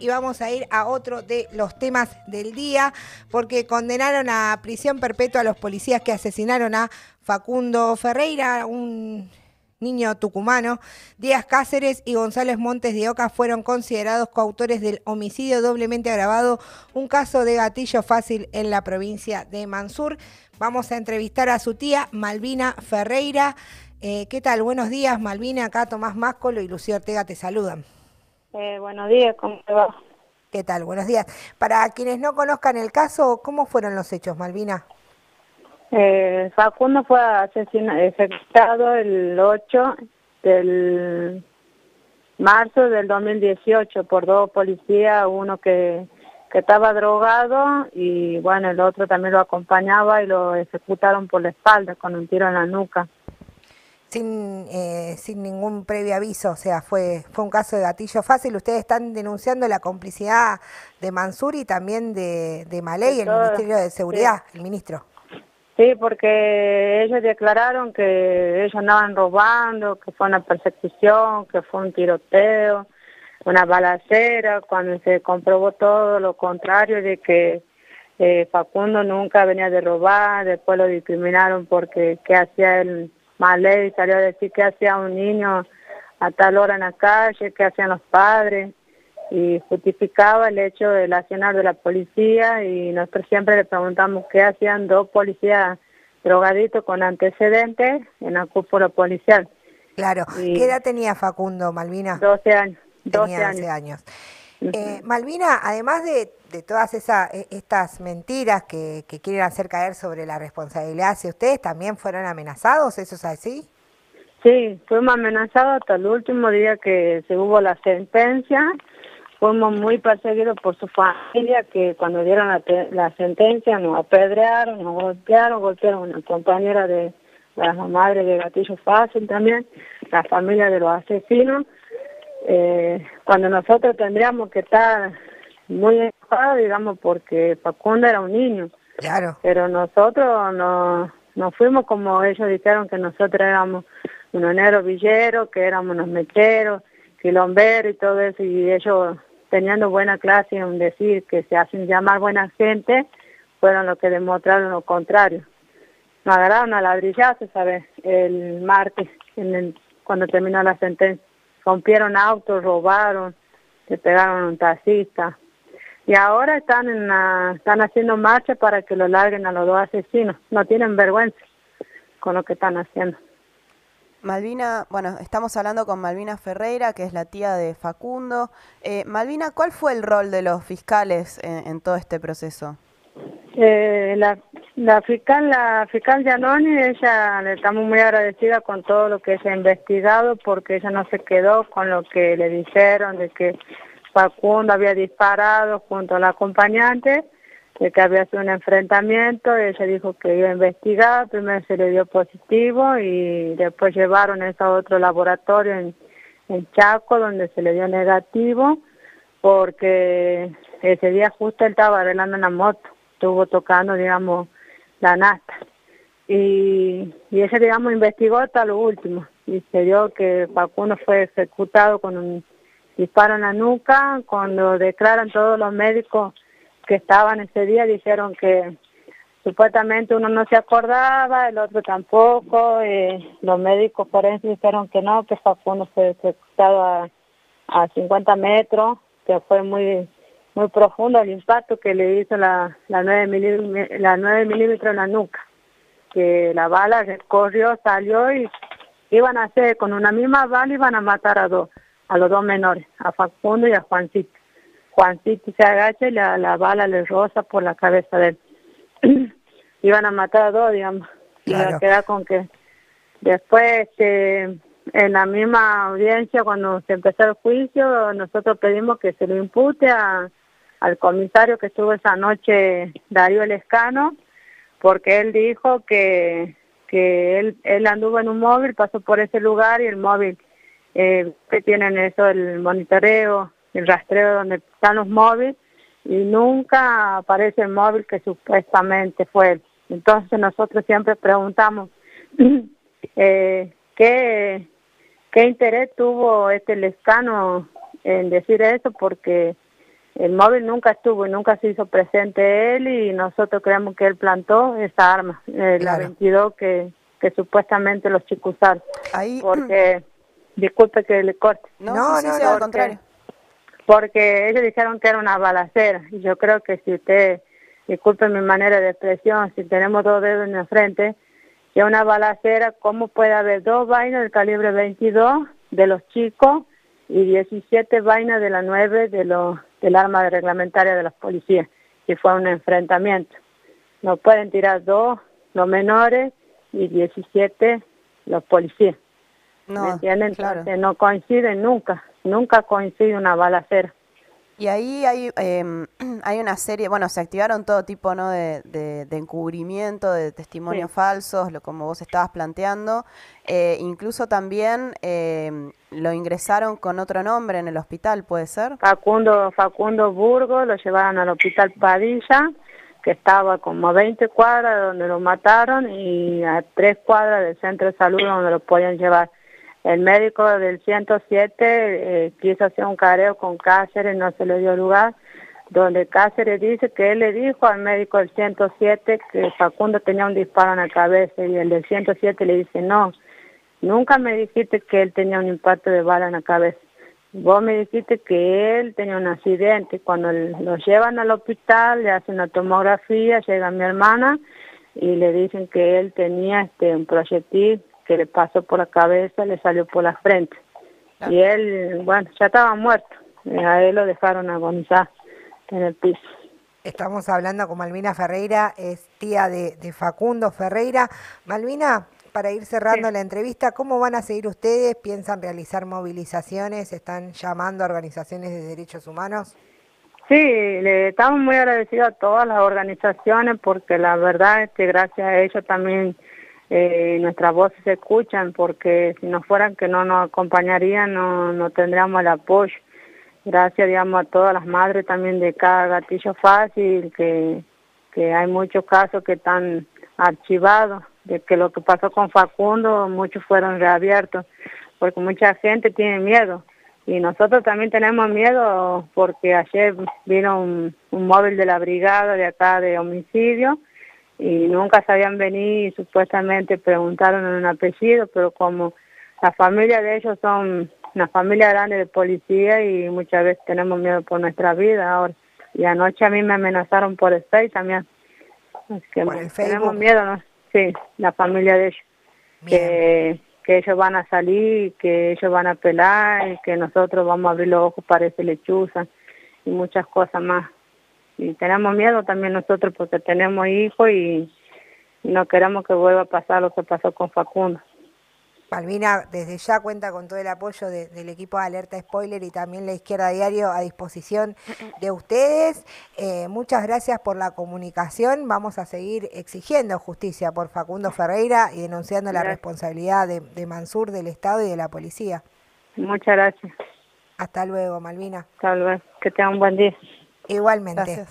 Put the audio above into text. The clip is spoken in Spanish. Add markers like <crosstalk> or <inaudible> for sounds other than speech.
Y vamos a ir a otro de los temas del día, porque condenaron a prisión perpetua a los policías que asesinaron a Facundo Ferreira, un niño tucumano. Díaz Cáceres y González Montes de Oca fueron considerados coautores del homicidio doblemente agravado, un caso de gatillo fácil en la provincia de Mansur. Vamos a entrevistar a su tía Malvina Ferreira. Eh, ¿Qué tal? Buenos días, Malvina. Acá Tomás Máscolo y Lucía Ortega te saludan. Eh, buenos días, ¿cómo te va? ¿Qué tal? Buenos días. Para quienes no conozcan el caso, ¿cómo fueron los hechos, Malvina? Eh, Facundo fue asesinado, ejecutado el 8 del marzo del 2018 por dos policías, uno que, que estaba drogado y bueno, el otro también lo acompañaba y lo ejecutaron por la espalda con un tiro en la nuca sin, eh, sin ningún previo aviso, o sea, fue, fue un caso de gatillo fácil. Ustedes están denunciando la complicidad de Mansur y también de, de Maley, el Ministerio de Seguridad, el ministro. Sí, porque ellos declararon que ellos andaban robando, que fue una persecución, que fue un tiroteo, una balacera, cuando se comprobó todo lo contrario de que eh, Facundo nunca venía de robar, después lo discriminaron porque qué hacía él ley salió a decir qué hacía un niño a tal hora en la calle, qué hacían los padres, y justificaba el hecho del accionar de la policía y nosotros siempre le preguntamos qué hacían dos policías drogaditos con antecedentes en la cúpula policial. Claro. ¿Qué edad tenía Facundo, Malvina? 12 años. 12 12 años. Eh, Malvina, además de, todas esas e, estas mentiras que, quieren hacer caer sobre la responsabilidad, si ustedes también fueron amenazados, ¿eso es así? Sí, fuimos amenazados hasta el último día que se hubo la sentencia. Fuimos muy perseguidos por su familia que cuando dieron la, sentencia nos apedrearon, nos golpearon, golpearon a una compañera de la madre de Gatillo Fácil también, la familia de los asesinos eh, cuando nosotros tendríamos que estar muy enojados, digamos, porque Facundo era un niño. Claro. Pero nosotros no, nos fuimos como ellos dijeron que nosotros éramos unos negros villeros, que éramos unos mecheros, quilomberos y todo eso, y ellos teniendo buena clase en decir que se hacen llamar buena gente, fueron los que demostraron lo contrario. Nos agarraron a ladrillazo, ¿sabes? El martes, en el, cuando terminó la sentencia rompieron autos, robaron, se pegaron un taxista. Y ahora están, en están haciendo marcha para que lo larguen a los dos asesinos. No tienen vergüenza con lo que están haciendo. Malvina, bueno, estamos hablando con Malvina Ferreira, que es la tía de Facundo. Eh, Malvina, ¿cuál fue el rol de los fiscales en todo este proceso? Eh, la, la fiscal, la fiscal Giannoni, ella le estamos muy agradecida con todo lo que se ha investigado porque ella no se quedó con lo que le dijeron de que Facundo había disparado junto al acompañante, de que había sido un enfrentamiento, ella dijo que iba a investigar, primero se le dio positivo y después llevaron eso a otro laboratorio en, en Chaco donde se le dio negativo porque ese día justo él estaba arreglando una moto estuvo tocando, digamos, la nata. Y, y ella, digamos, investigó hasta lo último y se dio que Facundo fue ejecutado con un disparo en la nuca. Cuando declaran todos los médicos que estaban ese día, dijeron que supuestamente uno no se acordaba, el otro tampoco. Eh, los médicos forenses dijeron que no, que Facundo fue ejecutado a, a 50 metros, que fue muy muy profundo el impacto que le hizo la, la 9 milímetros la 9 milímetros en la nuca, que la bala corrió, salió y iban a hacer, con una misma bala iban a matar a dos, a los dos menores, a Facundo y a Juancito. Juancito se agacha y la, la bala le roza por la cabeza de él. <clears throat> iban a matar a dos, digamos. Y a quedar con que después este, en la misma audiencia cuando se empezó el juicio nosotros pedimos que se lo impute a al comisario que estuvo esa noche, Darío Lescano, porque él dijo que, que él, anduvo en un móvil, pasó por ese lugar y el móvil eh, que tienen eso, el monitoreo, el rastreo donde están los móviles y nunca aparece el móvil que supuestamente fue él. Entonces nosotros siempre preguntamos <clears throat> eh, ¿qué, qué interés tuvo este Lescano en decir eso, porque el móvil nunca estuvo y nunca se hizo presente él y nosotros creemos que él plantó esa arma, eh, la 22 que, que supuestamente los chicos usaron. Ahí... Porque, <clears throat> disculpe que le corte. No, no, no, al contrario. Porque ellos dijeron que era una balacera y yo creo que si usted, disculpe mi manera de expresión, si tenemos dos dedos en la frente, que una balacera, ¿cómo puede haber dos vainas del calibre 22 de los chicos y 17 vainas de la 9 de los, del arma reglamentaria de los policías? Y fue un enfrentamiento. No pueden tirar dos los menores y 17 los policías. No, ¿Me entienden? no coinciden nunca, nunca coincide una balacera. Y ahí hay, eh, <clears throat> hay una serie, bueno, se activaron todo tipo ¿no? de, de, encubrimiento, de testimonios falsos, lo, como vos estabas planteando. Eh, incluso también eh, lo ingresaron con otro nombre en el hospital, ¿puede ser? Facundo, Facundo Burgo, lo llevaron al hospital Padilla, que estaba como a 20 cuadras donde lo mataron y a tres cuadras del centro de salud donde lo podían llevar. El médico del 107 eh, quiso hacer un careo con Cáceres, no se le dio lugar, donde Cáceres dice que él le dijo al médico del 107 que Facundo tenía un disparo en la cabeza y el del 107 le dice, no, nunca me dijiste que él tenía un impacto de bala en la cabeza. Vos me dijiste que él tenía un accidente. Cuando lo llevan al hospital, le hacen la tomografía, llega mi hermana y le dicen que él tenía este un proyectil que le pasó por la cabeza, le salió por la frente. Y él, bueno, ya estaba muerto. A él lo dejaron agonizar en el piso. Estamos hablando con Malvina Ferreira, es tía de, Facundo Ferreira. Malvina, para ir cerrando la entrevista, ¿cómo van a seguir ustedes? ¿Piensan realizar movilizaciones? ¿Están llamando a organizaciones de derechos humanos? Sí, le estamos muy agradecidos a todas las organizaciones porque la verdad es que gracias a ellos también eh, nuestras voces se escuchan porque si no fueran que no nos acompañarían no, no tendríamos el apoyo. Gracias, digamos, a todas las madres también de cada gatillo fácil, que, que hay muchos casos que están archivados, de que lo que pasó con Facundo, muchos fueron reabiertos, porque mucha gente tiene miedo. Y nosotros también tenemos miedo porque ayer vino un, un móvil de la brigada de acá de homicidio y nunca sabían venir y supuestamente preguntaron en un apellido, pero como la familia de ellos son una familia grande de policía y muchas veces tenemos miedo por nuestra vida ahora. Y anoche a mí me amenazaron por el Facebook también. que tenemos miedo, ¿no? Sí, la familia de ellos. Que, que ellos van a salir, que ellos van a pelar y que nosotros vamos a abrir los ojos para ese lechuza y muchas cosas más y tenemos miedo también nosotros porque tenemos hijos y, no queremos que vuelva a pasar lo que pasó con Facundo. Malvina, desde ya cuenta con todo el apoyo del equipo de Alerta Spoiler y también la Izquierda Diario a disposición de ustedes. Eh, muchas gracias por la comunicación. Vamos a seguir exigiendo justicia por Facundo Ferreira y denunciando la responsabilidad de, de Mansur, del Estado y de la policía. Muchas gracias. Hasta luego, Malvina. Hasta luego. Que tenga un buen día. Igualmente.